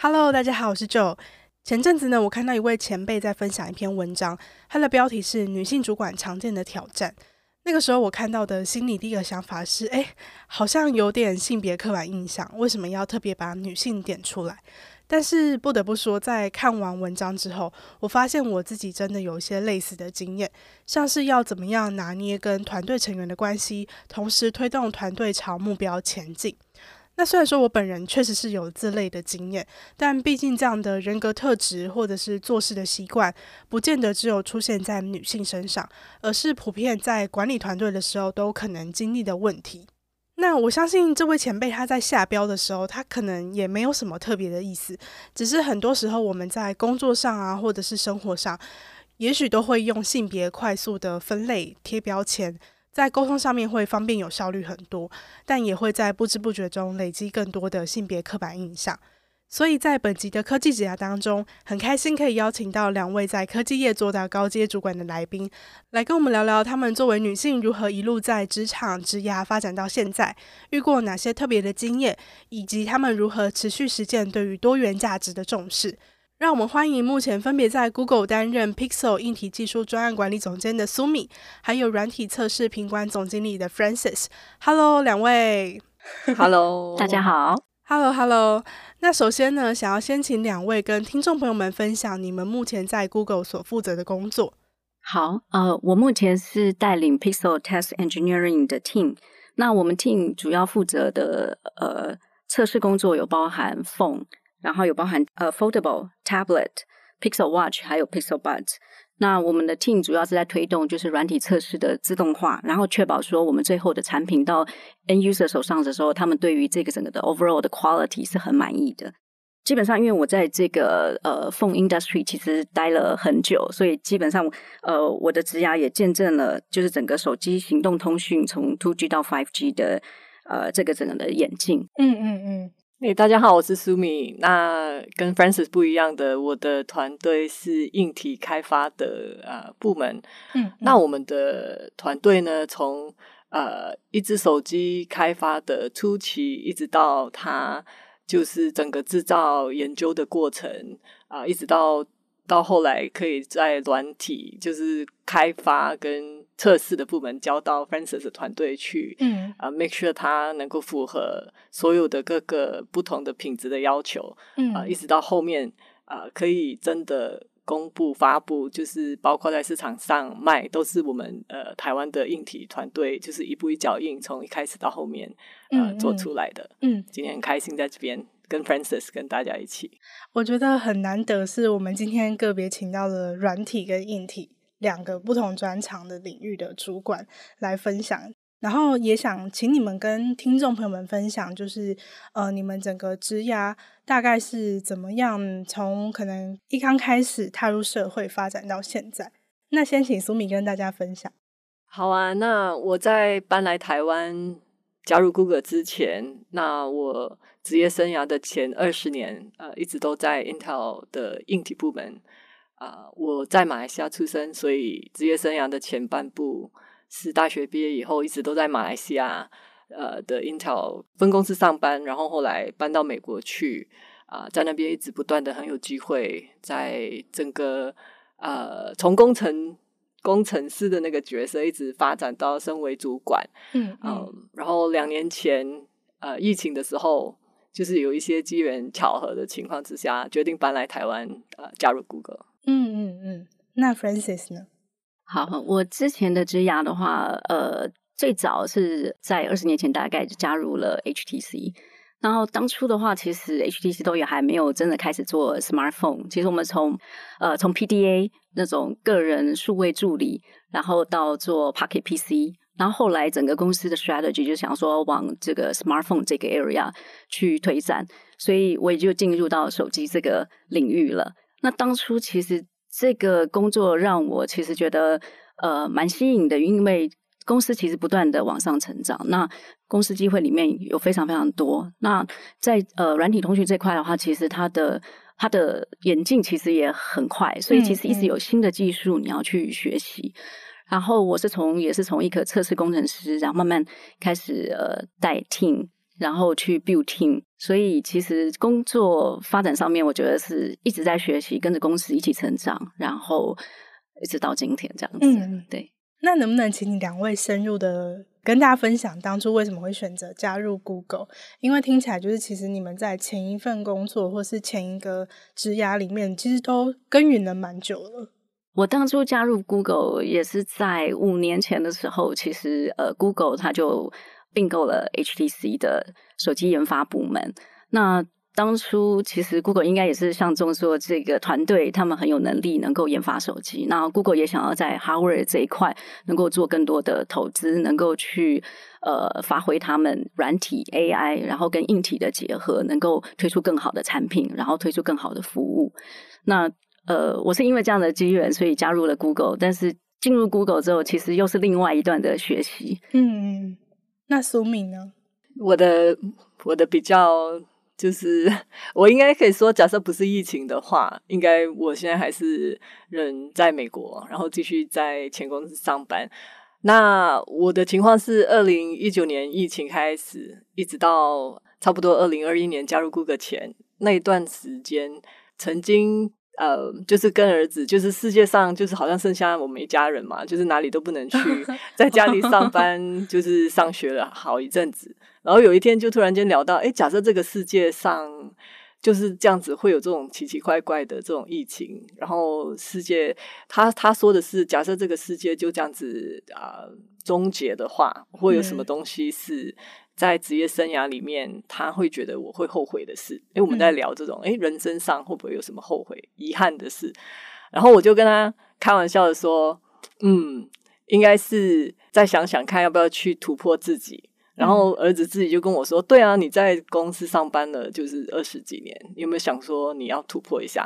Hello，大家好，我是 Joe。前阵子呢，我看到一位前辈在分享一篇文章，他的标题是“女性主管常见的挑战”。那个时候我看到的心里第一个想法是：哎，好像有点性别刻板印象，为什么要特别把女性点出来？但是不得不说，在看完文章之后，我发现我自己真的有一些类似的经验，像是要怎么样拿捏跟团队成员的关系，同时推动团队朝目标前进。那虽然说我本人确实是有这类的经验，但毕竟这样的人格特质或者是做事的习惯，不见得只有出现在女性身上，而是普遍在管理团队的时候都可能经历的问题。那我相信这位前辈他在下标的时候，他可能也没有什么特别的意思，只是很多时候我们在工作上啊，或者是生活上，也许都会用性别快速的分类贴标签。在沟通上面会方便有效率很多，但也会在不知不觉中累积更多的性别刻板印象。所以在本集的科技职涯当中，很开心可以邀请到两位在科技业做到高阶主管的来宾，来跟我们聊聊他们作为女性如何一路在职场职涯发展到现在，遇过哪些特别的经验，以及他们如何持续实践对于多元价值的重视。让我们欢迎目前分别在 Google 担任 Pixel 硬体技术专案管理总监的 Sumi，还有软体测试品管总经理的 Francis。Hello，两位。Hello，大家好。Hello，Hello。那首先呢，想要先请两位跟听众朋友们分享你们目前在 Google 所负责的工作。好，呃，我目前是带领 Pixel Test Engineering 的 team。那我们 team 主要负责的呃测试工作有包含 Phone。然后有包含呃、Foldable Tablet、Pixel Watch，还有 Pixel Buds。那我们的 team 主要是在推动就是软体测试的自动化，然后确保说我们最后的产品到 end user 手上的时候，他们对于这个整个的 overall 的 quality 是很满意的。基本上，因为我在这个呃 phone industry 其实待了很久，所以基本上呃我的职涯也见证了就是整个手机行动通讯从 two G 到 five G 的呃这个整个的演进。嗯嗯嗯。诶，大家好，我是 Sumi。那跟 Francis 不一样的，我的团队是硬体开发的呃部门。嗯，嗯，那我们的团队呢，从呃一只手机开发的初期，一直到它就是整个制造研究的过程啊，呃，一直到到后来可以在软体就是开发跟测试的部门交到 Francis 的团队去，嗯啊、uh,，make sure 它能够符合所有的各个不同的品质的要求，嗯啊，uh, 一直到后面啊，uh, 可以真的公布发布，就是包括在市场上卖，都是我们呃台湾的硬体团队，就是一步一脚印，从一开始到后面呃、做出来的。嗯，今天很开心在这边跟 Francis 跟大家一起。我觉得很难得，是我们今天个别请到了软体跟硬体。两个不同专长的领域的主管来分享，然后也想请你们跟听众朋友们分享，就是呃，你们整个职涯大概是怎么样，从可能一刚开始踏入社会发展到现在。那先请苏敏跟大家分享。好啊，那我在搬来台湾加入 Google 之前，那我职业生涯的前二十年，呃，一直都在 Intel 的硬体部门。啊、呃，我在马来西亚出生，所以职业生涯的前半部是大学毕业以后一直都在马来西亚呃的 Intel 分公司上班，然后后来搬到美国去啊、呃，在那边一直不断的很有机会，在整个呃从工程工程师的那个角色一直发展到身为主管，嗯嗯、呃，然后两年前呃疫情的时候，就是有一些机缘巧合的情况之下，决定搬来台湾呃加入 Google。嗯嗯嗯，那 Francis 呢？好，我之前的职涯的话，呃，最早是在二十年前大概就加入了 HTC，然后当初的话，其实 HTC 都也还没有真的开始做 smartphone。其实我们从呃从 PDA 那种个人数位助理，然后到做 Pocket PC，然后后来整个公司的 strategy 就想说往这个 smartphone 这个 area 去推展，所以我也就进入到手机这个领域了。那当初其实这个工作让我其实觉得呃蛮吸引的，因为公司其实不断的往上成长，那公司机会里面有非常非常多。那在呃软体通讯这块的话，其实它的它的演进其实也很快，所以其实一直有新的技术你要去学习。嗯嗯。然后我是从也是从一个测试工程师，然后慢慢开始呃带 team，然后去 build team。所以其实工作发展上面，我觉得是一直在学习，跟着公司一起成长，然后一直到今天这样子。嗯，对。那能不能请你两位深入的跟大家分享当初为什么会选择加入 Google？因为听起来就是其实你们在前一份工作或是前一个职涯里面，其实都耕耘了蛮久了。我当初加入 Google 也是在五年前的时候，其实呃，Google 它就并购了 HTC 的手机研发部门。那当初其实 Google 应该也是相中说这个团队他们很有能力，能够研发手机。那 Google 也想要在 Hardware 这一块能够做更多的投资，能够去呃发挥他们软体 AI，然后跟硬体的结合，能够推出更好的产品，然后推出更好的服务。那呃，我是因为这样的机缘，所以加入了 Google。但是进入 Google 之后，其实又是另外一段的学习。嗯，那苏敏呢？我的我的比较。就是 我应该可以说，假设不是疫情的话，应该我现在还是人在美国，然后继续在前公司上班。那我的情况是，二零一九年疫情开始，一直到差不多二零二一年加入 Google 前那一段时间，曾经。呃，就是跟儿子，就是世界上就是好像剩下我们一家人嘛，就是哪里都不能去，在家里上班，就是上学了好一阵子。然后有一天就突然间聊到，哎，假设这个世界上就是这样子，会有这种奇奇怪怪的这种疫情，然后世界他他说的是，假设这个世界就这样子啊、呃、终结的话，会有什么东西是？在职业生涯里面，他会觉得我会后悔的事。因为我们在聊这种，诶，人生上会不会有什么后悔、遗憾的事？然后我就跟他开玩笑的说：“嗯，应该是再想想看，要不要去突破自己。”然后儿子自己就跟我说：“对啊，你在公司上班了就是二十几年，你有没有想说你要突破一下？”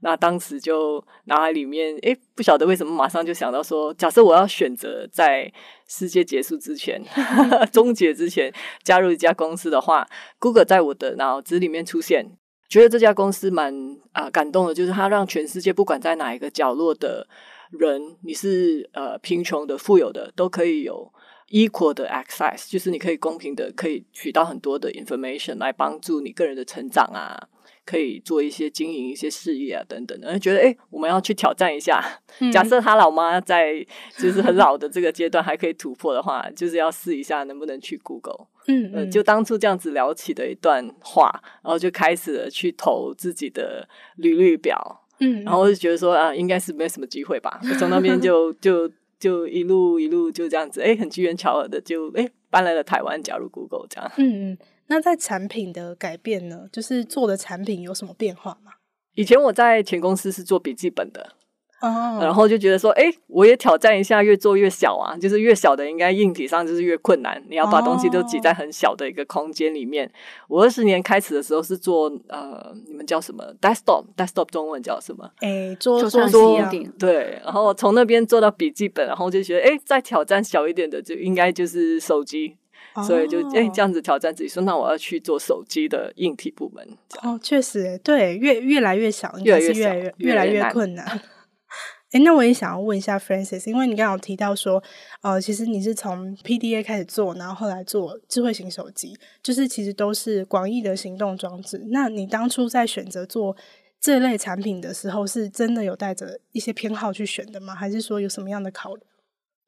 那当时就脑海里面，诶，不晓得为什么马上就想到说，假设我要选择在世界结束之前、终结之前加入一家公司的话，Google 在我的脑子里面出现，觉得这家公司蛮啊、呃、感动的，就是它让全世界不管在哪一个角落的人，你是呃贫穷的、富有的，都可以有 equal 的 access，就是你可以公平的可以取到很多的 information 来帮助你个人的成长啊。可以做一些经营一些事业啊等等的，觉得哎，我们要去挑战一下。嗯、假设他老妈在就是很老的这个阶段还可以突破的话，就是要试一下能不能去 Google。嗯，嗯、呃，就当初这样子聊起的一段话，然后就开始了去投自己的履历表。嗯，然后就觉得说啊，应该是没什么机会吧。从那边就 就就一路一路就这样子，哎，很机缘巧合的就哎搬来了台湾，加入 Google 这样。嗯嗯。那在产品的改变呢？就是做的产品有什么变化吗？以前我在前公司是做笔记本的，哦，oh. 然后就觉得说，哎，我也挑战一下，越做越小啊，就是越小的应该硬体上就是越困难，你要把东西都挤在很小的一个空间里面。Oh. 我二十年开始的时候是做呃，你们叫什么？desktop，desktop 中文叫什么？哎，桌桌桌对，然后从那边做到笔记本，然后就觉得，哎，再挑战小一点的，就应该就是手机。所以就哎、欸，这样子挑战自己说，那我要去做手机的硬体部门。哦，确实，对，越越来越小，应该是越来越越来越困难。哎、欸，那我也想要问一下 Francis，因为你刚刚有提到说，呃，其实你是从 PDA 开始做，然后后来做智慧型手机，就是其实都是广义的行动装置。那你当初在选择做这类产品的时候，是真的有带着一些偏好去选的吗？还是说有什么样的考虑？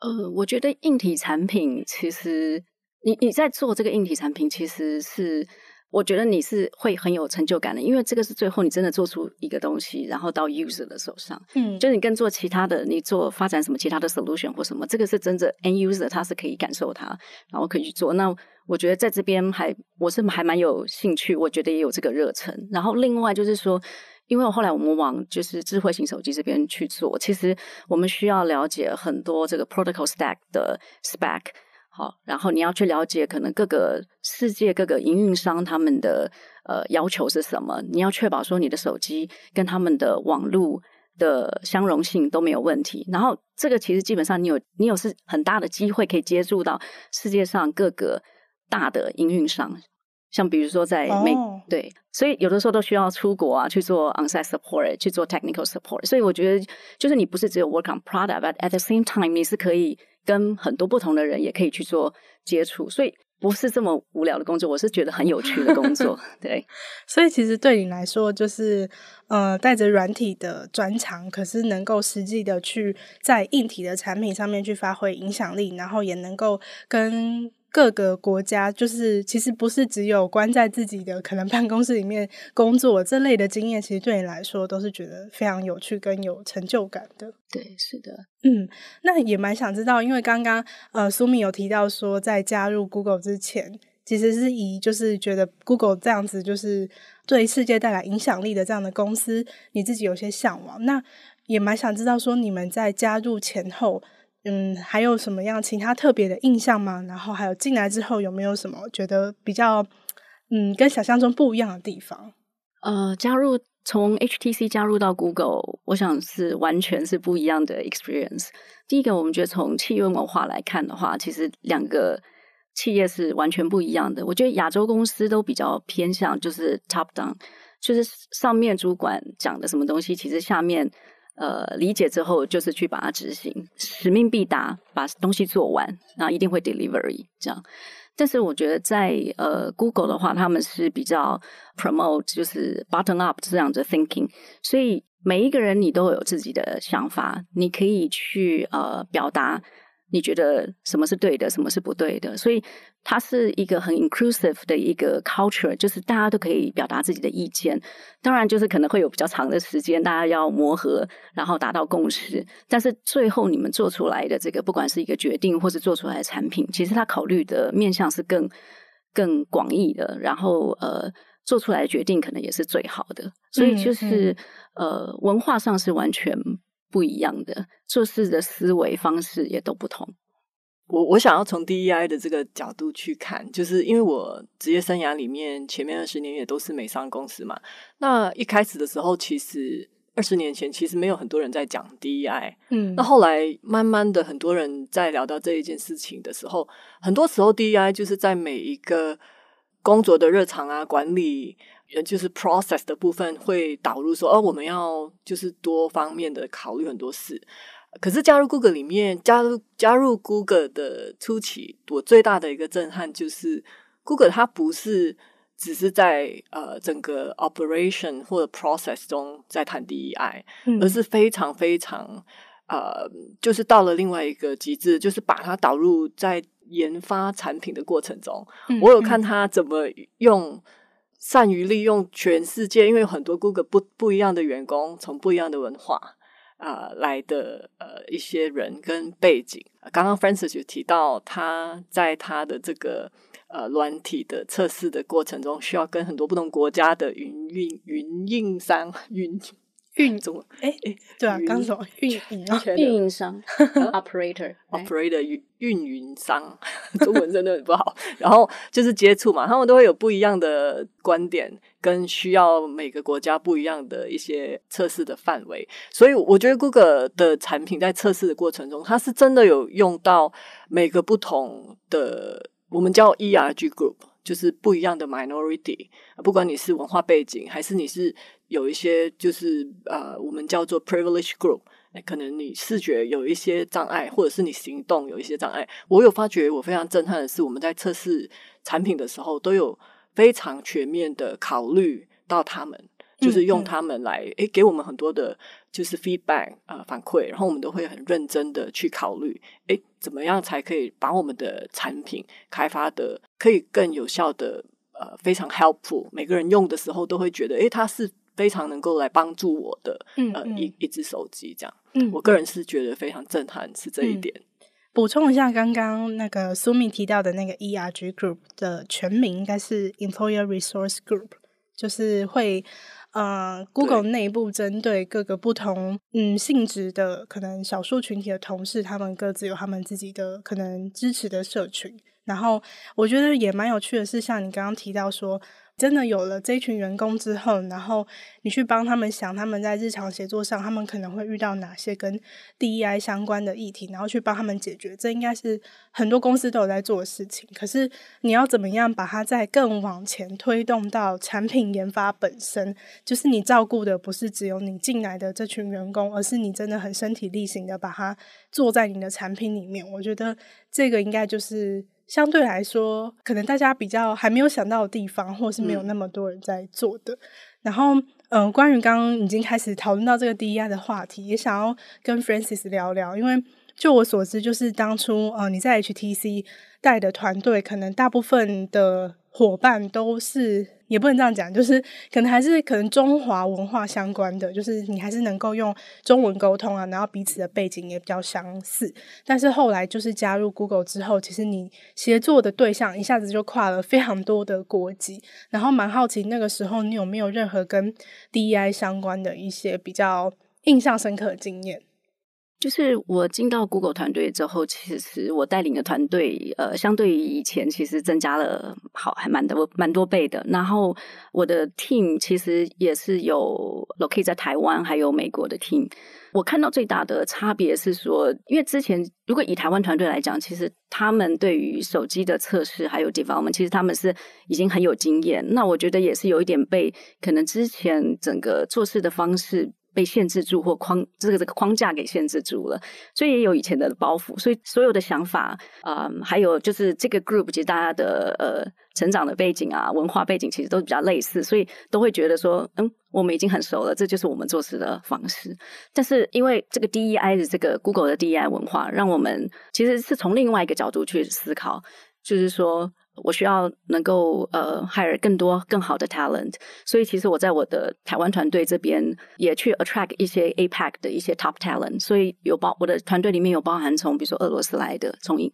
呃，我觉得硬体产品其实。你你在做这个硬体产品，其实是我觉得你是会很有成就感的，因为这个是最后你真的做出一个东西，然后到 user 的手上。嗯，就是你跟做其他的，你做发展什么其他的 solution 或什么，这个是真的 end user 他是可以感受它，然后可以去做。那我觉得在这边还我是还蛮有兴趣，我觉得也有这个热忱。然后另外就是说。因为后来我们往就是智慧型手机这边去做，其实我们需要了解很多这个 protocol stack 的 spec，好，然后你要去了解可能各个世界各个营运商他们的呃要求是什么，你要确保说你的手机跟他们的网络的相容性都没有问题。然后这个其实基本上你有你有是很大的机会可以接触到世界上各个大的营运商。像比如说在美、oh. 对，所以有的时候都需要出国啊去做 onsite support，去做 technical support。所以我觉得就是你不是只有 work on product，but at the same time 你是可以跟很多不同的人也可以去做接触，所以不是这么无聊的工作，我是觉得很有趣的工作。对，所以其实对你来说就是呃带着软体的专长，可是能够实际的去在硬体的产品上面去发挥影响力，然后也能够跟。各个国家就是其实不是只有关在自己的可能办公室里面工作这类的经验，其实对你来说都是觉得非常有趣跟有成就感的。对，是的，嗯，那也蛮想知道，因为刚刚呃苏米有提到说，在加入 Google 之前，其实是以就是觉得 Google 这样子就是对世界带来影响力的这样的公司，你自己有些向往。那也蛮想知道说，你们在加入前后。嗯，还有什么样其他特别的印象吗？然后还有进来之后有没有什么觉得比较嗯跟想象中不一样的地方？呃，加入从 HTC 加入到 Google，我想是完全是不一样的 experience。第一个，我们觉得从企业文化来看的话，其实两个企业是完全不一样的。我觉得亚洲公司都比较偏向就是 top down，就是上面主管讲的什么东西，其实下面。呃，理解之后就是去把它执行，使命必达，把东西做完，那一定会 delivery 这样。但是我觉得在呃 Google 的话，他们是比较 promote 就是 bottom up 这样子 thinking，所以每一个人你都有自己的想法，你可以去呃表达。你觉得什么是对的，什么是不对的？所以它是一个很 inclusive 的一个 culture，就是大家都可以表达自己的意见。当然，就是可能会有比较长的时间，大家要磨合，然后达到共识。但是最后你们做出来的这个，不管是一个决定，或是做出来的产品，其实它考虑的面向是更更广义的。然后呃，做出来的决定可能也是最好的。所以就是、嗯嗯、呃，文化上是完全。不一样的做事的思维方式也都不同。我我想要从 DEI 的这个角度去看，就是因为我职业生涯里面前面二十年也都是美商公司嘛。那一开始的时候，其实二十年前其实没有很多人在讲 DEI。嗯，那后来慢慢的很多人在聊到这一件事情的时候，很多时候 DEI 就是在每一个工作的日常啊管理。就是 process 的部分会导入说，哦，我们要就是多方面的考虑很多事。可是加入 Google 里面，加入加入 Google 的初期，我最大的一个震撼就是，Google 它不是只是在呃整个 operation 或者 process 中在谈 DEI，嗯，而是非常非常呃，就是到了另外一个极致，就是把它导入在研发产品的过程中。嗯，我有看他怎么用。善于利用全世界，因为有很多 Google 不不一样的员工，从不一样的文化啊、来的呃一些人跟背景。刚刚 Francis 就提到，他在他的这个呃软体的测试的过程中，需要跟很多不同国家的云运云运营商云。运总哎哎，对啊，刚说运营啊，运营商，operator，operator，运运营商，中文真的很不好。然后就是接触嘛，他们都会有不一样的观点，跟需要每个国家不一样的一些测试的范围。所以我觉得 Google 的产品在测试的过程中，它是真的有用到每个不同的，我们叫 ERG group，就是不一样的 minority，不管你是文化背景还是你是。有一些就是呃，我们叫做 privilege group，可能你视觉有一些障碍，或者是你行动有一些障碍。我有发觉，我非常震撼的是，我们在测试产品的时候，都有非常全面的考虑到他们，就是用他们来诶、嗯嗯欸，给我们很多的，就是 feedback 啊、呃、反馈，然后我们都会很认真的去考虑，诶、欸，怎么样才可以把我们的产品开发的可以更有效的，呃，非常 helpful，每个人用的时候都会觉得，诶、欸，它是。非常能够来帮助我的，嗯一一只手机这样，嗯，我个人是觉得非常震撼，是这一点。补、嗯、充一下，刚刚那个苏米提到的那个 ERG Group 的全名应该是 Employer Resource Group，就是会呃，Google 内部针对各个不同嗯性质的可能少数群体的同事，他们各自有他们自己的可能支持的社群。然后我觉得也蛮有趣的是，像你刚刚提到说。真的有了这群员工之后，然后你去帮他们想，他们在日常协作上，他们可能会遇到哪些跟 DEI 相关的议题，然后去帮他们解决。这应该是很多公司都有在做的事情。可是你要怎么样把它再更往前推动到产品研发本身？就是你照顾的不是只有你进来的这群员工，而是你真的很身体力行的把它做在你的产品里面。我觉得这个应该就是。相对来说，可能大家比较还没有想到的地方，或是没有那么多人在做的。嗯、然后，嗯、呃，关于刚刚已经开始讨论到这个 DEI 的话题，也想要跟 Francis 聊聊，因为就我所知，就是当初呃你在 HTC 带的团队，可能大部分的伙伴都是。也不能这样讲，就是可能还是可能中华文化相关的，就是你还是能够用中文沟通啊，然后彼此的背景也比较相似。但是后来就是加入 Google 之后，其实你协作的对象一下子就跨了非常多的国籍，然后蛮好奇那个时候你有没有任何跟 DEI 相关的一些比较印象深刻的经验？就是我进到 Google 团队之后，其实我带领的团队，呃，相对于以前其实增加了好还蛮多蛮多倍的。然后我的 team 其实也是有 locate 在台湾还有美国的 team。我看到最大的差别是说，因为之前如果以台湾团队来讲，其实他们对于手机的测试还有 development，其实他们是已经很有经验。那我觉得也是有一点被可能之前整个做事的方式。被限制住或框这个这个框架给限制住了，所以也有以前的包袱，所以所有的想法啊、还有就是这个 group 其实大家的呃成长的背景啊、文化背景其实都比较类似，所以都会觉得说，嗯，我们已经很熟了，这就是我们做事的方式。但是因为这个 DEI 的这个 Google 的 DEI 文化，让我们其实是从另外一个角度去思考，就是说。我需要能够呃 hire 更多更好的 talent，所以其实我在我的台湾团队这边也去 attract 一些 APAC 的一些 top talent，所以有包我的团队里面有包含从比如说俄罗斯来的，从印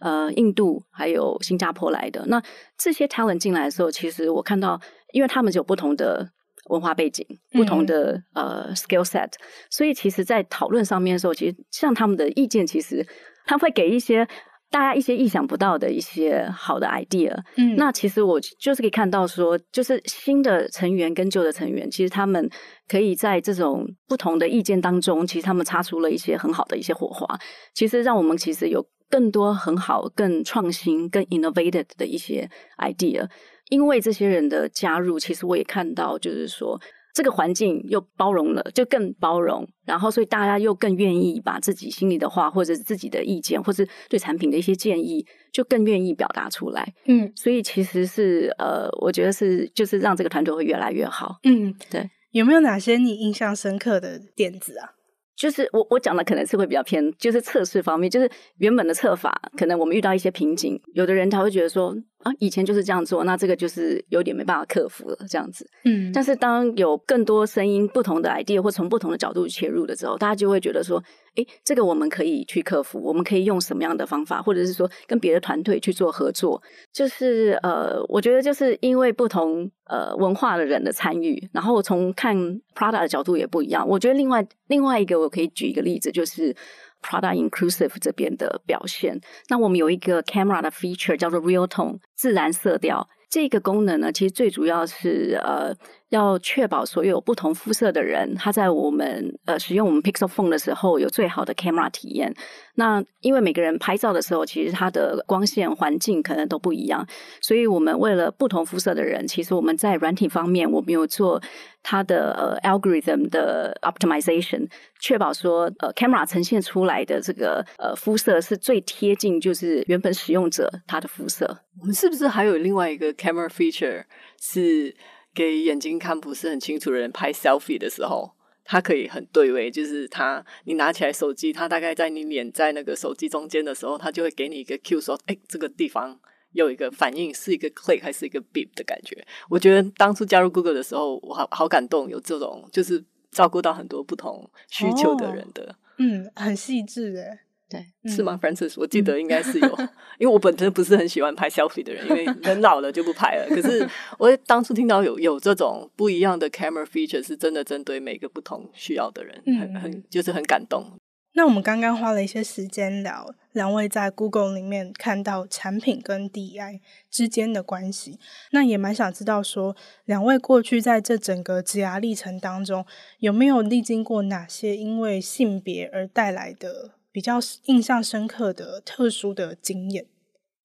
呃印度还有新加坡来的。那这些 talent 进来的时候，其实我看到，因为他们有不同的文化背景，不同的、嗯、呃 skill set，所以其实在讨论上面的时候，其实像他们的意见，其实他们会给一些。大家一些意想不到的一些好的 idea，嗯，那其实我就是可以看到说，就是新的成员跟旧的成员，其实他们可以在这种不同的意见当中，其实他们擦出了一些很好的一些火花，其实让我们其实有更多很好、更创新、更 innovative 的一些 idea。因为这些人的加入，其实我也看到，就是说。这个环境又包容了，就更包容，然后所以大家又更愿意把自己心里的话，或者是自己的意见，或是对产品的一些建议，就更愿意表达出来。嗯，所以其实是呃，我觉得是就是让这个团队会越来越好。嗯，对。有没有哪些你印象深刻的点子啊？就是我我讲的可能是会比较偏，就是测试方面，就是原本的测法，可能我们遇到一些瓶颈，有的人他会觉得说。啊，以前就是这样做，那这个就是有点没办法克服了，这样子。嗯，但是当有更多声音、不同的 idea 或从不同的角度切入的时候，大家就会觉得说，诶，这个我们可以去克服，我们可以用什么样的方法，或者是说跟别的团队去做合作。就是呃，我觉得就是因为不同呃文化的人的参与，然后从看 product 的角度也不一样。我觉得另外另外一个我可以举一个例子，就是。Product Inclusive 这边的表现，那我们有一个 camera 的 feature 叫做 Real Tone 自然色调，这个功能呢，其实最主要是呃。要确保所有不同肤色的人，他在我们呃使用我们 Pixel Phone 的时候有最好的 camera 体验。那因为每个人拍照的时候，其实他的光线环境可能都不一样，所以我们为了不同肤色的人，其实我们在软体方面，我们有做它的 algorithm 的 optimization，确保说呃 camera 呈现出来的这个呃肤色是最贴近就是原本使用者他的肤色。我们是不是还有另外一个 camera feature 是？给眼睛看不是很清楚的人拍 selfie 的时候，它可以很对位，就是它你拿起来手机，它大概在你脸在那个手机中间的时候，它就会给你一个 cue 说，哎，这个地方有一个反应，是一个 click 还是一个 beep 的感觉。我觉得当初加入 Google 的时候，我好好感动，有这种就是照顾到很多不同需求的人的，哦、嗯，很细致诶。对，是吗？Francis，我记得应该是有，嗯、因为我本身不是很喜欢拍 selfie 的人，因为 人老了就不拍了。可是我当初听到有有这种不一样的 camera feature，是真的针对每个不同需要的人，嗯、很很就是很感动。那我们刚刚花了一些时间聊两位在 Google 里面看到产品跟 DEI 之间的关系，那也蛮想知道说两位过去在这整个职涯历程当中有没有历经过哪些因为性别而带来的比较印象深刻的特殊的经验？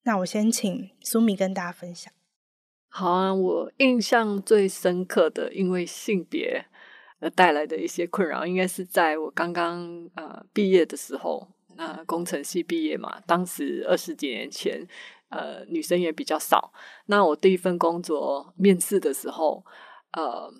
那我先请苏米跟大家分享。好啊，我印象最深刻的因为性别。带来的一些困扰，应该是在我刚刚呃毕业的时候，那工程系毕业嘛，当时二十几年前，呃，女生也比较少。那我第一份工作面试的时候，呃，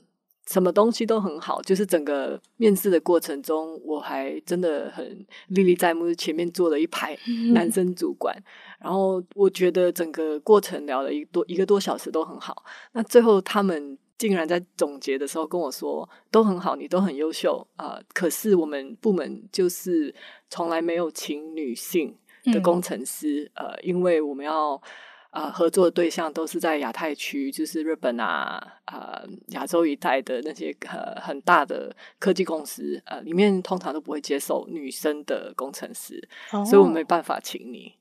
什么东西都很好，就是整个面试的过程中，我还真的很历历在目，前面坐了一排男生主管，嗯、然后我觉得整个过程聊了一多一个多小时都很好。那最后他们。竟然在总结的时候跟我说，都很好，你都很优秀啊，呃，可是我们部门就是从来没有请女性的工程师，嗯、呃，因为我们要呃合作的对象都是在亚太区，就是日本啊，呃亚洲一带的那些呃很大的科技公司，呃里面通常都不会接受女生的工程师，哦、所以我没办法请你。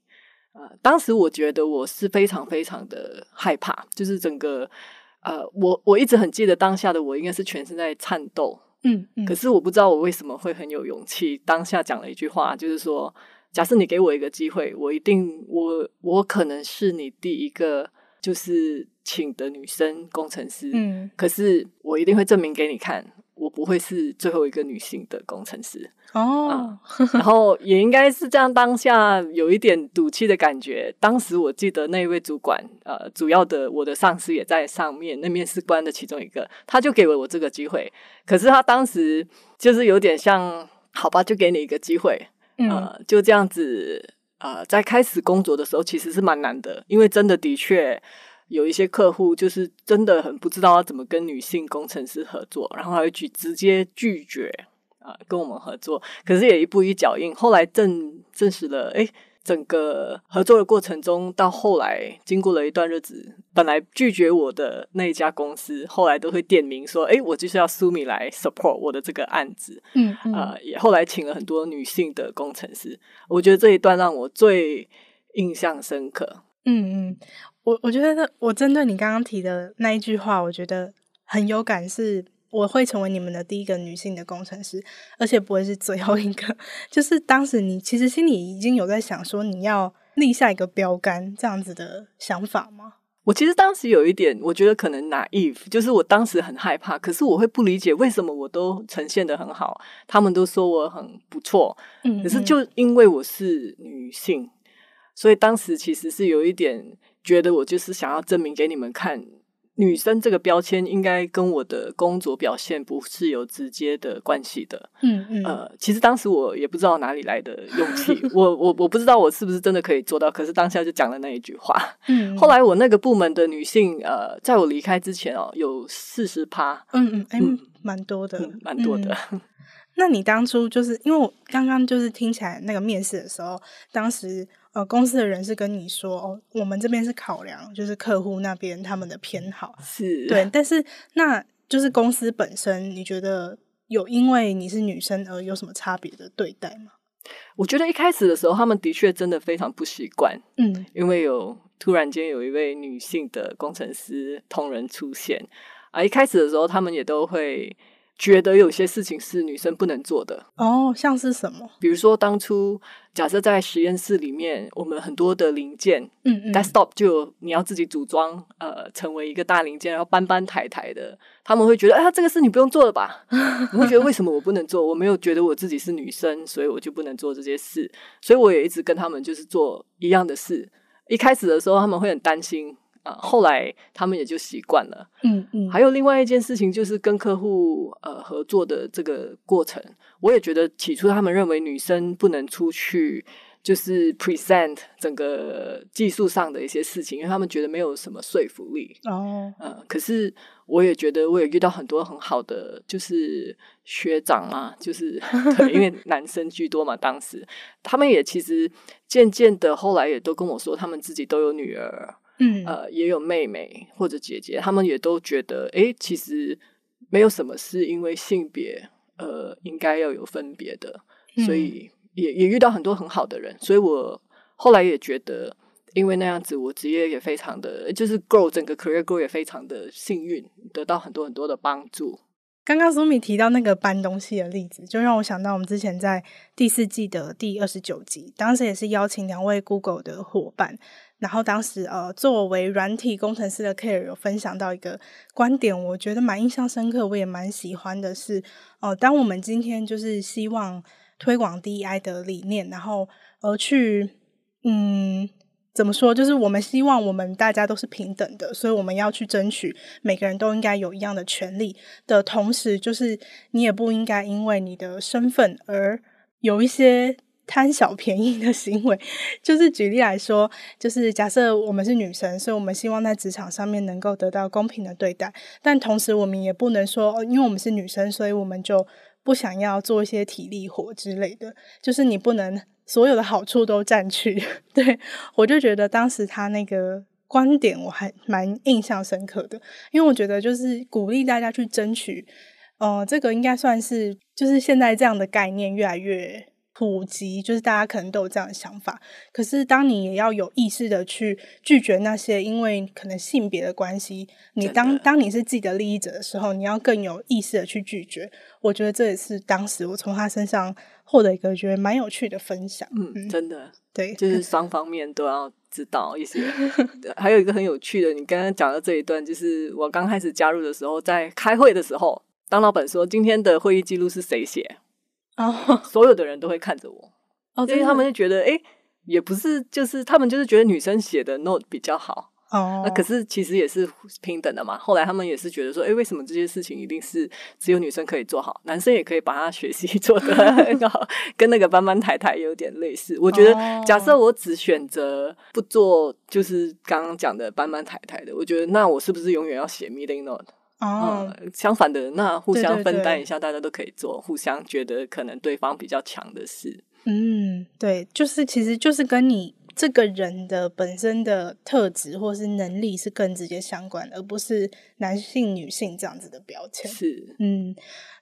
呃，当时我觉得我是非常非常的害怕，就是整个。呃，我我一直很记得当下的我，应该是全身在颤抖，嗯，嗯，可是我不知道我为什么会很有勇气，当下讲了一句话，就是说，假设你给我一个机会，我一定，我我可能是你第一个就是请的女生工程师，嗯，可是我一定会证明给你看。我不会是最后一个女性的工程师哦、嗯，然后也应该是这样。当下有一点赌气的感觉。当时我记得那位主管，呃，主要的我的上司也在上面，那面试官的其中一个，他就给了我这个机会。可是他当时就是有点像，好吧，就给你一个机会，呃，就这样子。呃，在开始工作的时候，其实是蛮难的，因为真的的确。有一些客户就是真的很不知道要怎么跟女性工程师合作，然后还会去直接拒绝啊、呃、跟我们合作。可是也一步一脚印，后来证证实了，哎，整个合作的过程中，到后来经过了一段日子，本来拒绝我的那一家公司，后来都会点名说，哎，我就是要苏米来 support 我的这个案子。嗯啊、呃，也后来请了很多女性的工程师，我觉得这一段让我最印象深刻。嗯嗯。我我觉得，我针对你刚刚提的那一句话，我觉得很有感。是我会成为你们的第一个女性的工程师，而且不会是最后一个。就是当时你其实心里已经有在想说，你要立下一个标杆这样子的想法吗？我其实当时有一点，我觉得可能 naive，就是我当时很害怕，可是我会不理解为什么我都呈现的很好，他们都说我很不错，嗯，可是就因为我是女性，所以当时其实是有一点。觉得我就是想要证明给你们看，女生这个标签应该跟我的工作表现不是有直接的关系的。嗯嗯。呃，其实当时我也不知道哪里来的勇气，我我我不知道我是不是真的可以做到，可是当下就讲了那一句话。嗯。后来我那个部门的女性，呃，在我离开之前哦，有四十趴。嗯嗯，哎，蛮多的，嗯，蛮多的。嗯。那你当初就是因为我刚刚就是听起来那个面试的时候，当时。呃，公司的人是跟你说，哦，我们这边是考量，就是客户那边他们的偏好，是对，但是那就是公司本身，你觉得有因为你是女生而有什么差别的对待吗？我觉得一开始的时候，他们的确真的非常不习惯，嗯，因为有突然间有一位女性的工程师同仁出现啊，一开始的时候，他们也都会。觉得有些事情是女生不能做的哦，像是什么？比如说当初假设在实验室里面，我们很多的零件，嗯嗯，desktop 就你要自己组装，呃，成为一个大零件，然后搬搬抬抬的，他们会觉得，哎呀，这个事你不用做了吧？你会觉得为什么我不能做？我没有觉得我自己是女生，所以我就不能做这些事，所以我也一直跟他们就是做一样的事。一开始的时候，他们会很担心。啊、呃，后来他们也就习惯了。嗯嗯，还有另外一件事情，就是跟客户呃合作的这个过程，我也觉得起初他们认为女生不能出去就是 present 整个技术上的一些事情，因为他们觉得没有什么说服力。哦，嗯，可是我也觉得我也遇到很多很好的，就是学长嘛，就是 对，因为 男生居多嘛，当时他们也其实渐渐的后来也都跟我说，他们自己都有女儿，嗯，呃，也有妹妹或者姐姐，他们也都觉得，诶，其实没有什么是因为性别，呃，应该要有分别的，所以。嗯也也遇到很多很好的人，所以我后来也觉得，因为那样子，我职业也非常的，就是 grow 整个 career grow 也非常的幸运，得到很多很多的帮助。刚刚苏米提到那个搬东西的例子，就让我想到我们之前在第四季的第二十九集，当时也是邀请两位 Google 的伙伴，然后当时呃作为软体工程师的 Care 有分享到一个观点，我觉得蛮印象深刻，我也蛮喜欢的是，呃，当我们今天就是希望。推广 DEI 的理念，然后而去，嗯，怎么说？就是我们希望我们大家都是平等的，所以我们要去争取每个人都应该有一样的权利的同时，就是你也不应该因为你的身份而有一些贪小便宜的行为。就是举例来说，就是假设我们是女生，所以我们希望在职场上面能够得到公平的对待，但同时我们也不能说，哦，因为我们是女生，所以我们就。不想要做一些体力活之类的，就是你不能所有的好处都占去。对，我就觉得当时他那个观点我还蛮印象深刻的，因为我觉得就是鼓励大家去争取，呃，这个应该算是就是现在这样的概念越来越。普及，就是大家可能都有这样的想法，可是当你也要有意识的去拒绝那些因为可能性别的关系，你当当你是自己的利益者的时候，你要更有意识的去拒绝。我觉得这也是当时我从他身上获得一个觉得蛮有趣的分享。嗯，真的，对，就是 双方面都要知道一些。还有一个很有趣的，你刚刚讲的这一段，就是我刚开始加入的时候，在开会的时候，当老板说今天的会议记录是谁写？哦，所有的人都会看着我，哦，因为他们就觉得，哎、欸，也不是，就是他们就是觉得女生写的 note 比较好，哦，那可是其实也是平等的嘛。后来他们也是觉得说，哎、欸，为什么这些事情一定是只有女生可以做好，男生也可以把它学习 做得很好，跟那个班班太太有点类似。我觉得，假设我只选择不做，就是刚刚讲的班班太太的，我觉得那我是不是永远要写 meeting note？哦、嗯，相反的，那互相分担一下，对对对，大家都可以做，互相觉得可能对方比较强的事。嗯，对，就是其实就是跟你这个人的本身的特质或是能力是更直接相关，而不是男性、女性这样子的标签。是，嗯，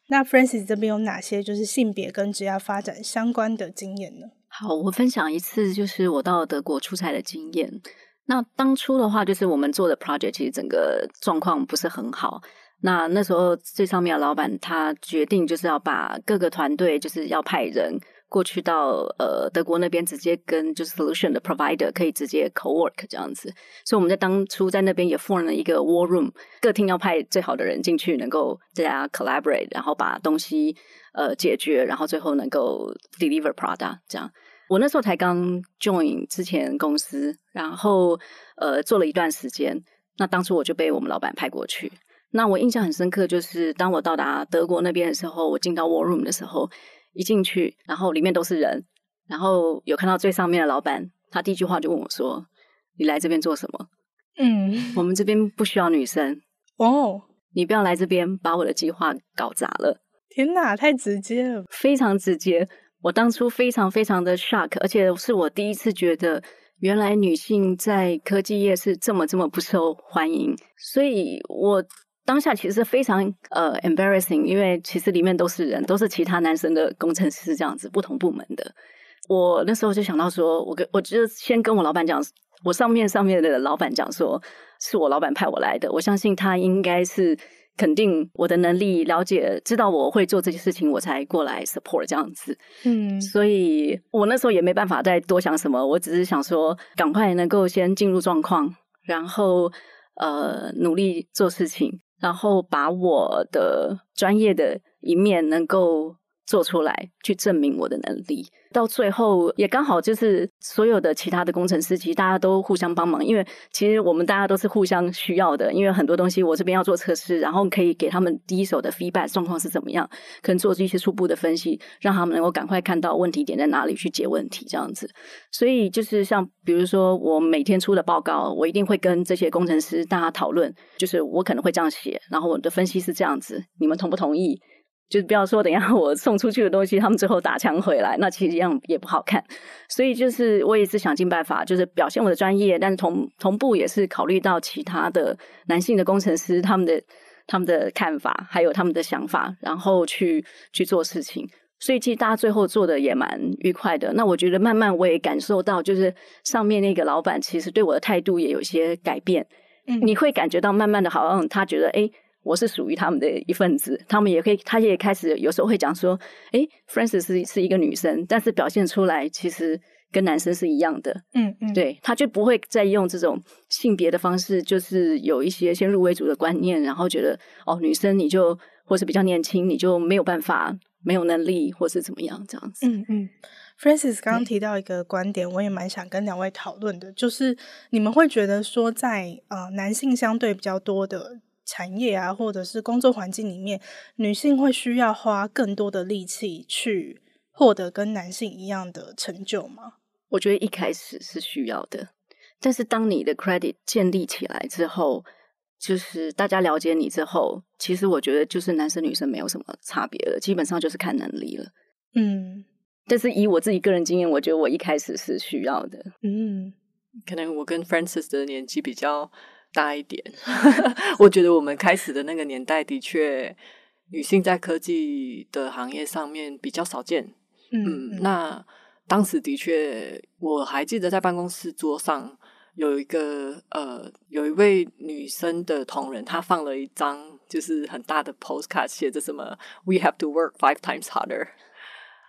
那 Frances 这边有哪些就是性别跟职业发展相关的经验呢？好，我分享一次，就是我到德国出差的经验。那当初的话，就是我们做的 project 其实整个状况不是很好。那那时候最上面的老板他决定就是要把各个团队就是要派人过去到呃德国那边，直接跟就是 solution 的 provider 可以直接 co-work 这样子。所以我们在当初在那边也 form 了一个 war room，各厅要派最好的人进去，能够大家 collaborate，然后把东西呃解决，然后最后能够 deliver product 这样。我那时候才刚 join 之前公司，然后呃做了一段时间。那当初我就被我们老板派过去。那我印象很深刻，就是当我到达德国那边的时候，我进到 war room 的时候，一进去，然后里面都是人，然后有看到最上面的老板，他第一句话就问我说：“你来这边做什么？”嗯，我们这边不需要女生哦，你不要来这边把我的计划搞砸了。天哪，太直接了，非常直接。我当初非常非常的 shock，而且是我第一次觉得，原来女性在科技业是这么这么不受欢迎。所以我当下其实非常呃 embarrassing，因为其实里面都是人，都是其他男生的工程师这样子，不同部门的。我那时候就想到说，我跟我就先跟我老板讲，我上面上面的老板讲说，是我老板派我来的，我相信他应该是。肯定我的能力，了解知道我会做这些事情，我才过来 support 这样子。嗯，所以我那时候也没办法再多想什么，我只是想说，赶快能够先进入状况，然后呃努力做事情，然后把我的专业的一面能够做出来，去证明我的能力。到最后也刚好就是所有的其他的工程师，其实大家都互相帮忙，因为其实我们大家都是互相需要的。因为很多东西我这边要做测试，然后可以给他们第一手的 feedback 状况是怎么样，可能做出一些初步的分析，让他们能够赶快看到问题点在哪里去解问题这样子。所以就是像比如说我每天出的报告，我一定会跟这些工程师大家讨论，就是我可能会这样写，然后我的分析是这样子，你们同不同意？就是不要说等一下我送出去的东西，他们最后打枪回来，那其实一样也不好看。所以就是我也是想尽办法，就是表现我的专业，但是同同步也是考虑到其他的男性的工程师他们的他们的看法，还有他们的想法，然后去去做事情。所以其实大家最后做的也蛮愉快的。那我觉得慢慢我也感受到，就是上面那个老板其实对我的态度也有些改变。嗯，你会感觉到慢慢的，好像他觉得哎。诶我是属于他们的一份子，他们也可以，他也开始有时候会讲说，诶 f r a n c i s 是是一个女生，但是表现出来其实跟男生是一样的，嗯嗯，对，他就不会再用这种性别的方式，就是有一些先入为主的观念，然后觉得哦，女生你就或是比较年轻，你就没有办法，没有能力，或是怎么样这样子，嗯嗯。，Francis 刚刚提到一个观点，我也蛮想跟两位讨论的，就是你们会觉得说在，在呃男性相对比较多的。产业啊，或者是工作环境里面，女性会需要花更多的力气去获得跟男性一样的成就吗？我觉得一开始是需要的，但是当你的 credit 建立起来之后，就是大家了解你之后，其实我觉得就是男生女生没有什么差别了，基本上就是看能力了。嗯，但是以我自己个人经验，我觉得我一开始是需要的。嗯，可能我跟 Francis 的年纪比较。大一点，我觉得我们开始的那个年代的确，女性在科技的行业上面比较少见。嗯，嗯，那当时的确，我还记得在办公室桌上有一个呃，有一位女生的同仁，她放了一张就是很大的 postcard，写着什么 “We have to work five times harder”，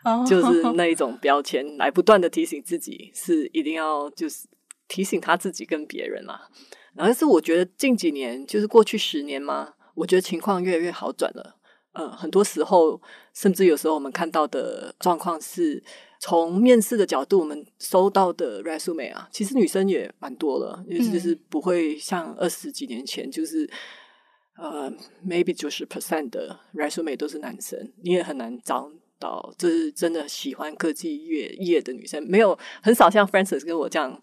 哦，就是那一种标签，来不断的提醒自己是一定要就是提醒她自己跟别人啊。然后是我觉得近几年，就是过去十年嘛，我觉得情况越来越好转了。呃，很多时候，甚至有时候我们看到的状况是，从面试的角度，我们收到的 resume 啊，其实女生也蛮多了，嗯、就是不会像二十几年前，就是呃，maybe 九十 percent 的 resume 都是男生，你也很难找到，就是真的喜欢科技业业的女生，没有很少像 Francis 跟我这样。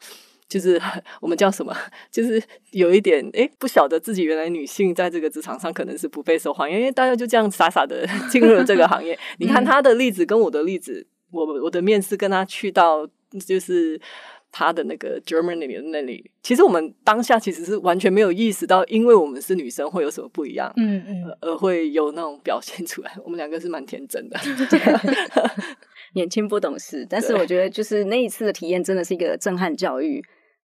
就是我们叫什么？就是有一点诶，不晓得自己原来女性在这个职场上可能是不被受欢迎，因为大家就这样傻傻的 进入了这个行业。你看他的例子跟我的例子，我我的面试跟他去到就是他的那个 Germany 的那里，其实我们当下其实是完全没有意识到，因为我们是女生会有什么不一样，嗯嗯，而会有那种表现出来。我们两个是蛮天真的。年轻不懂事，但是我觉得就是那一次的体验真的是一个震撼教育。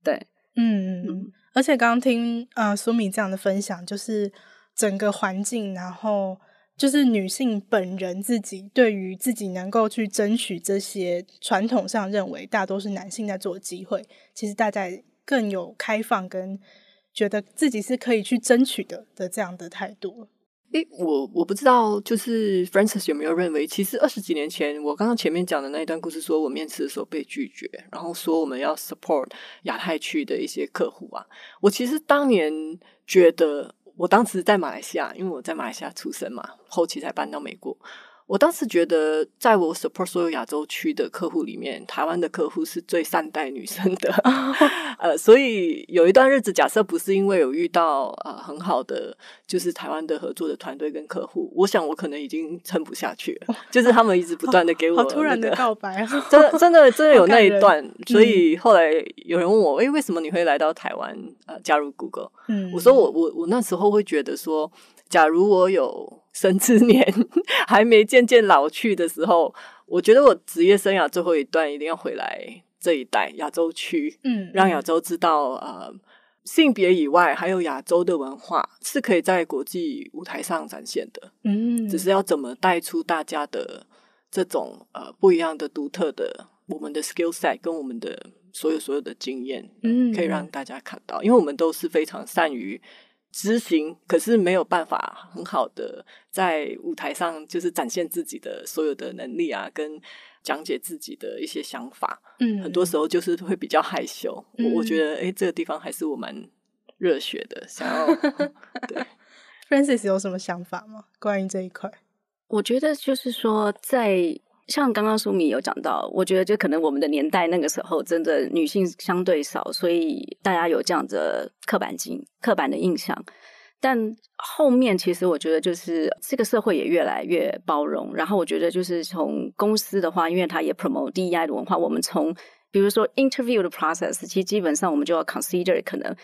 对，嗯嗯，而且刚刚听呃苏米这样的分享，就是整个环境，然后就是女性本人自己对于自己能够去争取这些传统上认为大多是男性在做的机会，其实大家更有开放跟觉得自己是可以去争取的的这样的态度。诶，我我不知道，就是 Francis 有没有认为，其实二十几年前，我刚刚前面讲的那一段故事，说我面试的时候被拒绝，然后说我们要 support 亚太区的一些客户啊，我其实当年觉得，我当时在马来西亚，因为我在马来西亚出生嘛，后期才搬到美国。我当时觉得，在我 support 所有亚洲区的客户里面，台湾的客户是最善待女生的。呃，所以有一段日子，假设不是因为有遇到呃很好的，就是台湾的合作的团队跟客户，我想我可能已经撑不下去了。就是他们一直不断的给我、那个，好突然的告白，真的真的真的有那一段。所以后来有人问我，诶、欸，为什么你会来到台湾？呃，加入 Google？嗯，我说我我我那时候会觉得说，假如我有。生之年 还没渐渐老去的时候，我觉得我职业生涯最后一段一定要回来这一带亚洲区，嗯，让亚洲知道，呃，性别以外还有亚洲的文化是可以在国际舞台上展现的，嗯，只是要怎么带出大家的这种呃不一样的独特的我们的 skill set 跟我们的所有所有的经验，嗯，可以让大家看到，因为我们都是非常善于。执行，可是没有办法很好的在舞台上就是展现自己的所有的能力啊，跟讲解自己的一些想法。嗯，很多时候就是会比较害羞。嗯、我我觉得，哎、欸，这个地方还是我蛮热血的，想要对。Francis 有什么想法吗？关于这一块？我觉得就是说，在像刚刚苏米有讲到，我觉得就可能我们的年代那个时候，真的女性相对少，所以大家有这样的刻板印刻板的印象。但后面其实我觉得，就是这个社会也越来越包容。然后我觉得，就是从公司的话，因为它也 promote DEI 的文化，我们从比如说 interview 的 process，其实基本上我们就要 consider 可能。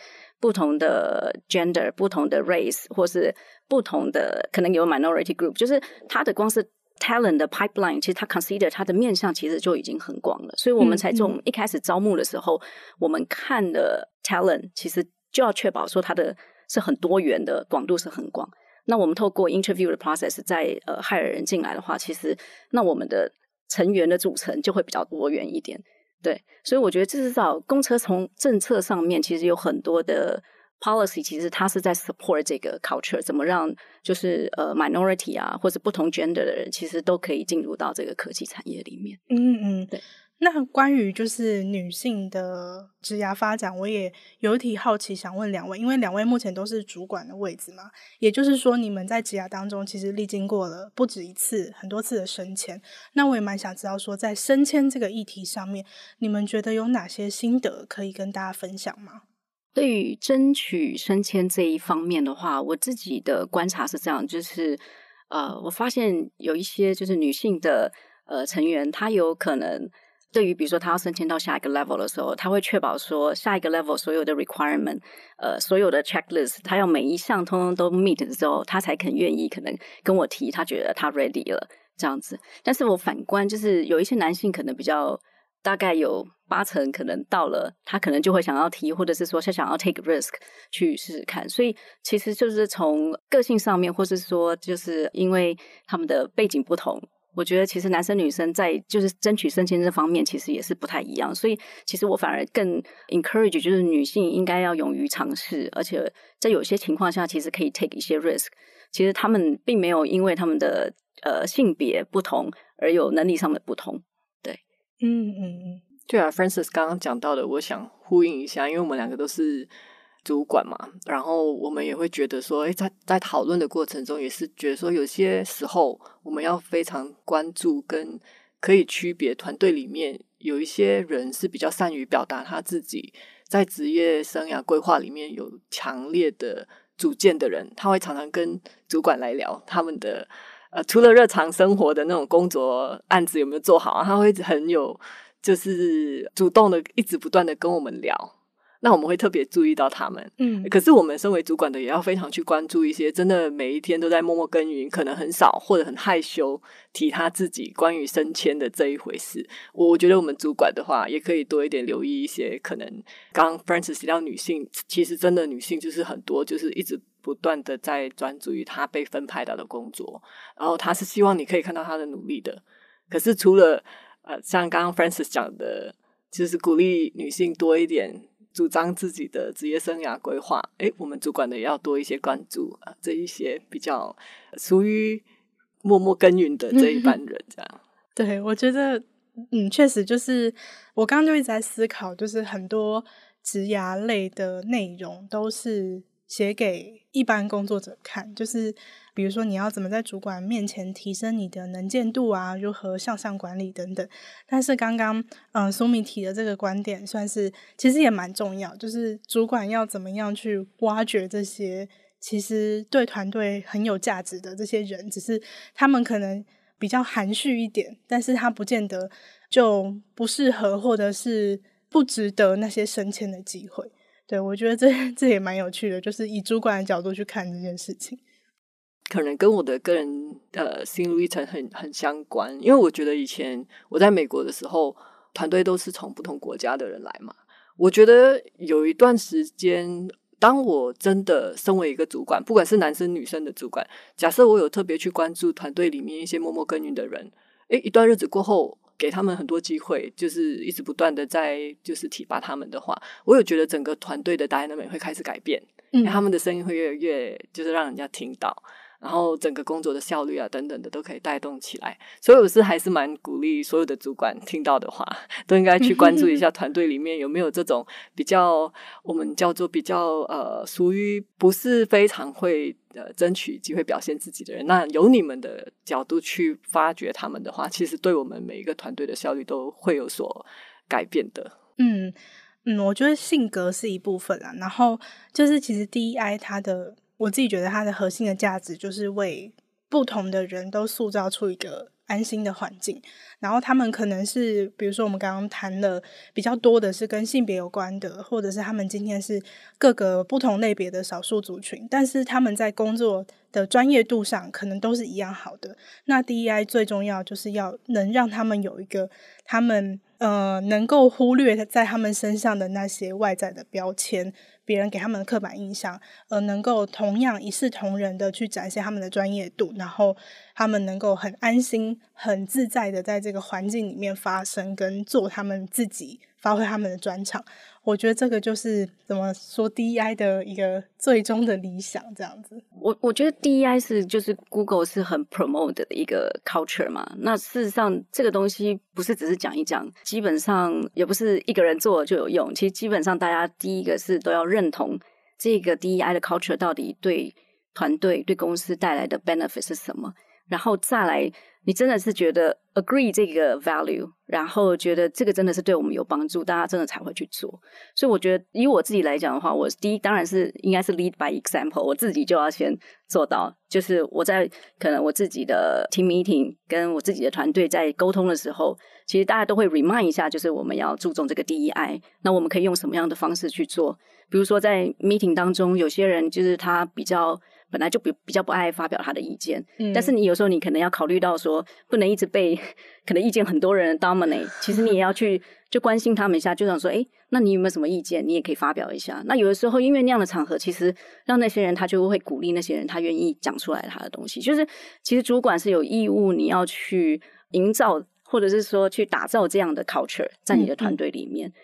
不同的 gender、不同的 race，或是不同的可能有 minority group，就是他的光是 talent 的 pipeline，其实它 consider 它的面向其实就已经很广了，所以我们才从一开始招募的时候，嗯嗯、我们看的 talent 其实就要确保说它的是很多元的，广度是很广。那我们透过 interview 的 process，在呃 hire 人进来的话，其实那我们的成员的组成就会比较多元一点。对，所以我觉得至少公车从政策上面，其实有很多的 policy，其实它是在 support 这个 culture，怎么让就是呃 minority 啊，或者不同 gender 的人，其实都可以进入到这个科技产业里面。嗯嗯，对。那关于就是女性的职涯发展，我也有一题好奇想问两位，因为两位目前都是主管的位置嘛，也就是说你们在职涯当中其实历经过了不止一次、很多次的升迁。那我也蛮想知道说，在升迁这个议题上面，你们觉得有哪些心得可以跟大家分享吗？对于争取升迁这一方面的话，我自己的观察是这样，就是呃，我发现有一些就是女性的呃成员，她有可能。对于比如说她要升迁到下一个 level 的时候，她会确保说下一个 level 所有的 requirement，呃，所有的 checklist，她要每一项通通都 meet 的时候，她才肯愿意可能跟我提，她觉得她 ready 了这样子。但是我反观就是有一些男性可能比较大概有八成可能到了，他可能就会想要提，或者是说他想要 take risk 去试试看。所以其实就是从个性上面，或是说就是因为他们的背景不同。我觉得其实男生女生在就是争取升迁这方面，其实也是不太一样。所以其实我反而更 encourage，就是女性应该要勇于尝试，而且在有些情况下，其实可以 take 一些 risk。其实他们并没有因为他们的呃性别不同而有能力上的不同。嗯嗯嗯，对啊，Francis 刚刚讲到的，我想呼应一下，因为我们两个都是。主管嘛，然后我们也会觉得说，诶，在在讨论的过程中，也是觉得说，有些时候我们要非常关注，跟可以区别团队里面有一些人是比较善于表达他自己在职业生涯规划里面有强烈的主见的人，他会常常跟主管来聊他们的呃，除了日常生活的那种工作案子有没有做好啊，他会一直很有就是主动的，一直不断的跟我们聊。那我们会特别注意到他们，嗯，可是我们身为主管的也要非常去关注一些真的每一天都在默默耕耘，可能很少或者很害羞提他自己关于升迁的这一回事。我我觉得我们主管的话也可以多一点留意一些，可能刚刚 Frances 提到女性，其实真的女性就是很多，就是一直不断的在专注于他被分派到的工作，然后他是希望你可以看到他的努力的。可是除了呃，像刚刚 Francis 讲的，就是鼓励女性多一点。主张自己的职业生涯规划，诶，我们主管的也要多一些关注啊，这一些比较属于默默耕耘的这一班人，这样。对，我觉得，嗯，确实就是我刚刚就一直在思考，就是很多职涯类的内容都是写给一般工作者看，就是。比如说，你要怎么在主管面前提升你的能见度啊？如何向上管理等等。但是刚刚，嗯，苏米提的这个观点，算是其实也蛮重要，就是主管要怎么样去挖掘这些其实对团队很有价值的这些人，只是他们可能比较含蓄一点，但是他不见得就不适合，或者是不值得那些升迁的机会。对，我觉得这 这也蛮有趣的，就是以主管的角度去看这件事情。可能跟我的个人呃心路历程很很相关，因为我觉得以前我在美国的时候，团队都是从不同国家的人来嘛。我觉得有一段时间，当我真的身为一个主管，不管是男生女生的主管，假设我有特别去关注团队里面一些默默耕耘的人，诶，一段日子过后，给他们很多机会，就是一直不断的在就是提拔他们的话，我有觉得整个团队的 dynamic 会开始改变。嗯，他们的声音会越来越就是让人家听到。然后整个工作的效率啊等等的都可以带动起来，所以我是还是蛮鼓励所有的主管听到的话，都应该去关注一下团队里面有没有这种比较我们叫做比较呃属于不是非常会呃争取机会表现自己的人。那由你们的角度去发掘他们的话，其实对我们每一个团队的效率都会有所改变的。嗯嗯，我觉得性格是一部分啦，然后就是其实 DEI 它的。我自己觉得它的核心的价值就是为不同的人都塑造出一个安心的环境，然后他们可能是，比如说我们刚刚谈了比较多的是跟性别有关的，或者是他们今天是各个不同类别的少数族群，但是他们在工作的专业度上可能都是一样好的。那 DEI 最重要就是要能让他们有一个他们呃能够忽略在他们身上的那些外在的标签。别人给他们的刻板印象，而能够同样一视同仁的去展现他们的专业度，然后他们能够很安心、很自在的在这个环境里面发生跟做他们自己。发挥他们的专长，我觉得这个就是怎么说 DEI 的一个最终的理想，这样子。我我觉得 DEI 是就是 Google 是很 promote 的一个 culture 嘛。那事实上，这个东西不是只是讲一讲，基本上也不是一个人做就有用。其实基本上，大家第一个是都要认同这个 DEI 的 culture 到底对团队、对公司带来的 benefit 是什么，然后再来。你真的是觉得 agree 这个 value，然后觉得这个真的是对我们有帮助，大家真的才会去做。所以我觉得以我自己来讲的话，我第一当然是应该是 lead by example，我自己就要先做到。就是我在可能我自己的 team meeting 跟我自己的团队在沟通的时候，其实大家都会 remind 一下，就是我们要注重这个 DEI，那我们可以用什么样的方式去做？比如说在 meeting 当中，有些人就是他比较。本来就比比较不爱发表他的意见，嗯，但是你有时候你可能要考虑到说，不能一直被 可能意见很多人 dominate，其实你也要去就关心他们一下，就想说，哎，那你有没有什么意见？你也可以发表一下。那有的时候因为那样的场合，其实让那些人他就会鼓励那些人，他愿意讲出来他的东西。就是其实主管是有义务你要去营造，或者是说去打造这样的 culture 在你的团队里面。嗯嗯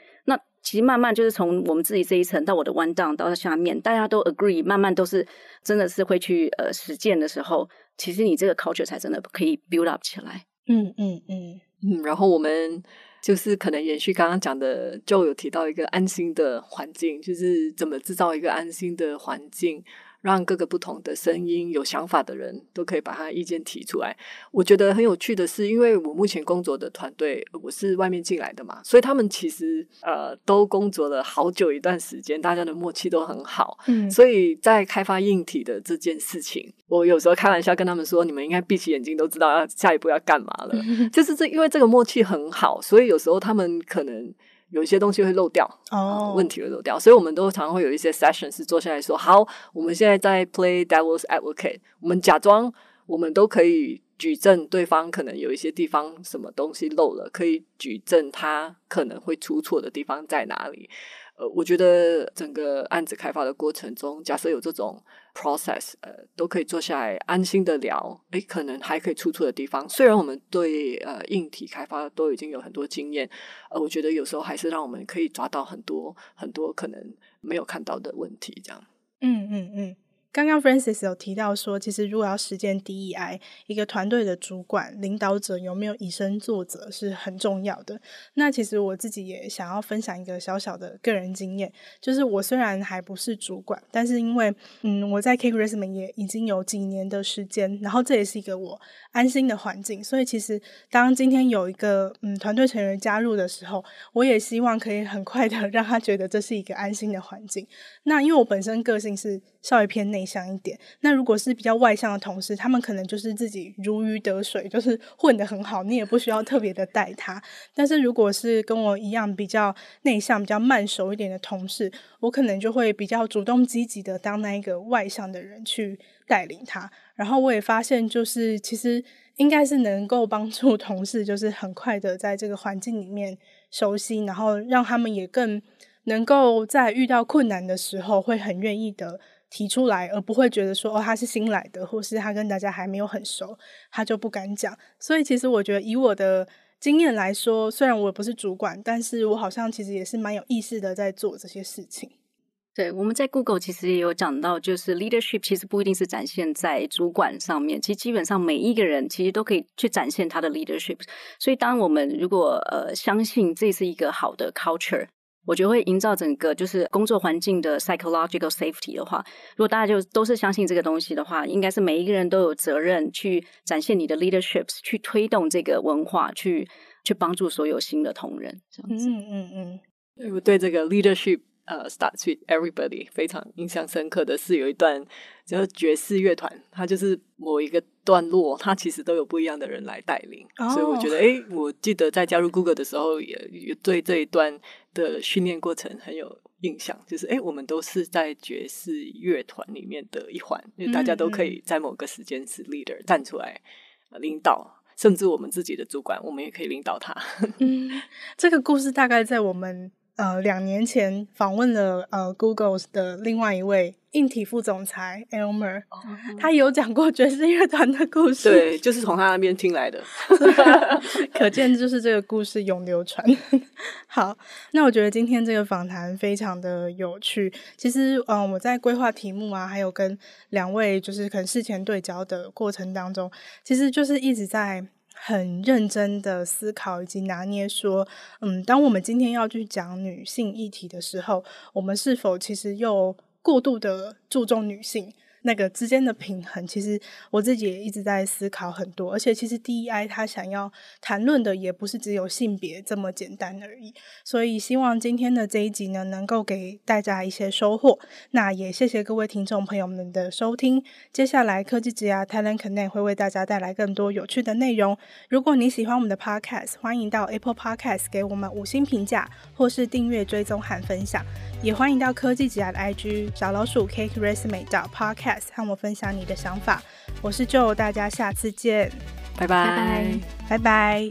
其实慢慢就是从我们自己这一层到我的 one down 到下面，大家都 agree，慢慢都是真的是会去呃实践的时候，其实你这个 culture 才真的可以 build up 起来。嗯嗯嗯嗯。然后我们就是可能延续刚刚讲的，就有提到一个安心的环境，就是怎么制造一个安心的环境。让各个不同的声音、有想法的人都可以把他意见提出来。我觉得很有趣的是，因为我目前工作的团队，我是外面进来的嘛，所以他们其实呃都工作了好久一段时间，大家的默契都很好。嗯，所以在开发硬体的这件事情，我有时候开玩笑跟他们说，你们应该闭起眼睛都知道要下一步要干嘛了。就是这，因为这个默契很好，所以有时候他们可能。有一些东西会漏掉，哦、oh. 呃，问题会漏掉，所以我们都常常会有一些 session 是坐下来说，好，我们现在在 play devil's advocate，我们假装我们都可以举证对方可能有一些地方什么东西漏了，可以举证他可能会出错的地方在哪里。呃，我觉得整个案子开发的过程中，假设有这种 process，呃，都可以坐下来安心的聊，诶，可能还可以出错的地方。虽然我们对呃硬体开发都已经有很多经验，呃，我觉得有时候还是让我们可以抓到很多很多可能没有看到的问题，这样。嗯嗯嗯。刚刚 Francis 有提到说，其实如果要实践 DEI，一个团队的主管、领导者有没有以身作则是很重要的。那其实我自己也想要分享一个小小的个人经验，就是我虽然还不是主管，但是因为嗯我在 Cake Resume 也已经有几年的时间，然后这也是一个我安心的环境，所以其实当今天有一个嗯团队成员加入的时候，我也希望可以很快的 让他觉得这是一个安心的环境。那因为我本身个性是稍微偏内向一点，那如果是比较外向的同事，他们可能就是自己如鱼得水，就是混得很好，你也不需要特别的带他。但是如果是跟我一样比较内向、比较慢熟一点的同事，我可能就会比较主动积极的当那一个外向的人去带领他。然后我也发现，就是其实应该是能够帮助同事，就是很快的在这个环境里面熟悉，然后让他们也更能够在遇到困难的时候，会很愿意的提出来，而不会觉得说哦，他是新来的，或是他跟大家还没有很熟，他就不敢讲。所以其实我觉得以我的经验来说，虽然我不是主管，但是我好像其实也是蛮有意识的在做这些事情。对，我们在 Google 其实也有讲到，就是 leadership 其实不一定是展现在主管上面，其实基本上每一个人其实都可以去展现他的 leadership。所以，当我们如果呃相信这是一个好的 culture，我觉得会营造整个就是工作环境的 psychological safety 的话，如果大家就都是相信这个东西的话，应该是每一个人都有责任去展现你的 leaderships，去推动这个文化，去去帮助所有新的同仁。这样子，嗯嗯嗯，我对这个 leadership。呃、uh,，Starts with everybody 非常印象深刻的是有一段就是爵士乐团，它就是某一个段落，它其实都有不一样的人来带领，oh. 所以我觉得，哎，我记得在加入 Google 的时候也，也对这一段的训练过程很有印象，就是哎，我们都是在爵士乐团里面的一环，因为大家都可以在某个时间是 leader 站出来领导，甚至我们自己的主管，我们也可以领导他。嗯，这个故事大概在我们。呃，两年前访问了呃 Google 的另外一位硬体副总裁 Elmer，、oh. 他有讲过爵士乐团的故事，对，就是从他那边听来的，可见就是这个故事永流传。好，那我觉得今天这个访谈非常的有趣。其实，嗯、呃，我在规划题目啊，还有跟两位就是可能事前对焦的过程当中，其实就是一直在。很认真的思考以及拿捏，说，嗯，当我们今天要去讲女性议题的时候，我们是否其实又过度的注重女性？那个之间的平衡，其实我自己也一直在思考很多。而且，其实 DEI 他想要谈论的也不是只有性别这么简单而已。所以，希望今天的这一集呢，能够给大家一些收获。那也谢谢各位听众朋友们的收听。接下来，科技职涯 Talent Connect 会为大家带来更多有趣的内容。如果你喜欢我们的 Podcast，欢迎到 Apple Podcast 给我们五星评价，或是订阅、追踪和分享。也欢迎到科技职涯的 IG 小老鼠 Cake Resume 找和我分享你的想法，我是 Joe，大家下次见，拜拜，拜拜。